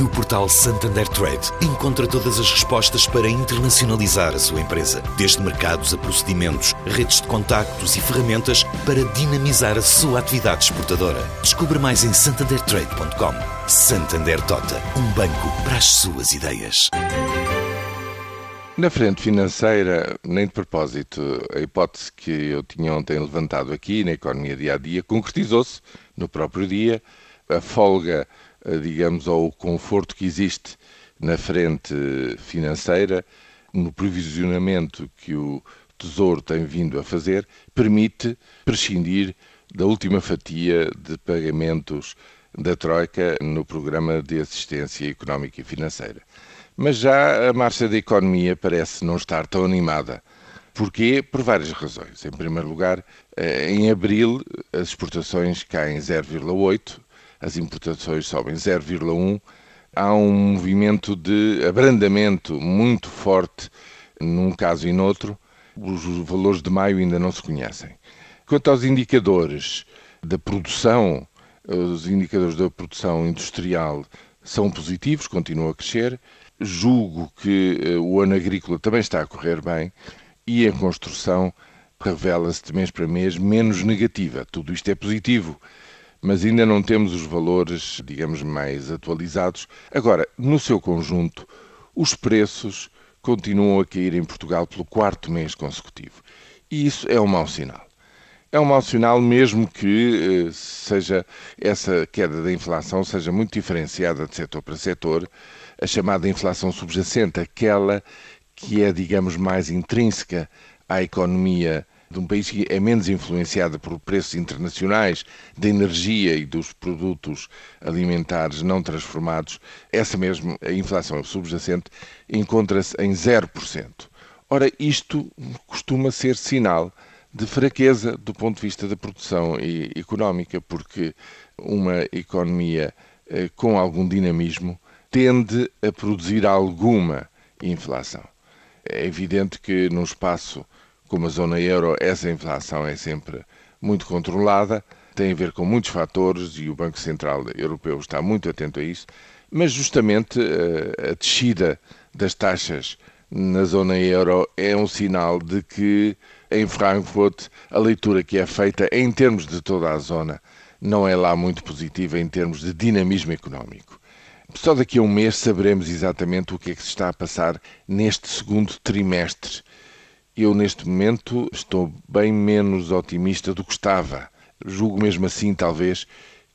No portal Santander Trade, encontra todas as respostas para internacionalizar a sua empresa, desde mercados a procedimentos, redes de contactos e ferramentas para dinamizar a sua atividade exportadora. Descubra mais em santandertrade.com. Santander Tota, um banco para as suas ideias. Na frente financeira, nem de propósito, a hipótese que eu tinha ontem levantado aqui na economia dia a dia concretizou-se no próprio dia. A folga digamos, ao conforto que existe na frente financeira, no provisionamento que o Tesouro tem vindo a fazer, permite prescindir da última fatia de pagamentos da Troika no programa de assistência económica e financeira. Mas já a marcha da economia parece não estar tão animada. Porquê? Por várias razões. Em primeiro lugar, eh, em abril as exportações caem 0,8, as importações sobem 0,1. Há um movimento de abrandamento muito forte num caso e noutro. Os valores de maio ainda não se conhecem. Quanto aos indicadores da produção, os indicadores da produção industrial são positivos, continuam a crescer. Julgo que eh, o ano agrícola também está a correr bem e a construção revela-se de mês para mês menos negativa. Tudo isto é positivo mas ainda não temos os valores, digamos, mais atualizados. Agora, no seu conjunto, os preços continuam a cair em Portugal pelo quarto mês consecutivo. E isso é um mau sinal. É um mau sinal mesmo que eh, seja essa queda da inflação seja muito diferenciada de setor para setor, a chamada inflação subjacente, aquela que é, digamos, mais intrínseca à economia de um país que é menos influenciado por preços internacionais da energia e dos produtos alimentares não transformados, essa mesmo, a inflação subjacente, encontra-se em 0%. Ora, isto costuma ser sinal de fraqueza do ponto de vista da produção económica, porque uma economia eh, com algum dinamismo tende a produzir alguma inflação. É evidente que num espaço como a zona euro, essa inflação é sempre muito controlada, tem a ver com muitos fatores e o Banco Central Europeu está muito atento a isso, mas justamente eh, a descida das taxas na zona euro é um sinal de que em Frankfurt a leitura que é feita em termos de toda a zona não é lá muito positiva em termos de dinamismo económico. Só daqui a um mês saberemos exatamente o que é que se está a passar neste segundo trimestre eu, neste momento, estou bem menos otimista do que estava. Julgo mesmo assim, talvez,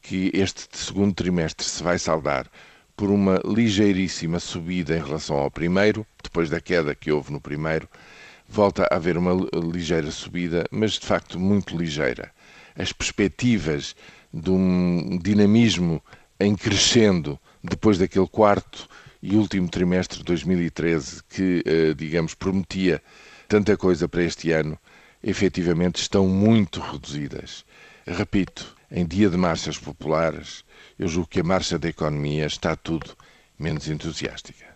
que este segundo trimestre se vai saldar por uma ligeiríssima subida em relação ao primeiro, depois da queda que houve no primeiro, volta a haver uma ligeira subida, mas de facto muito ligeira. As perspectivas de um dinamismo em crescendo depois daquele quarto e último trimestre de 2013 que, eh, digamos, prometia tanta coisa para este ano, efetivamente estão muito reduzidas. Repito, em dia de marchas populares, eu julgo que a marcha da economia está tudo menos entusiástica.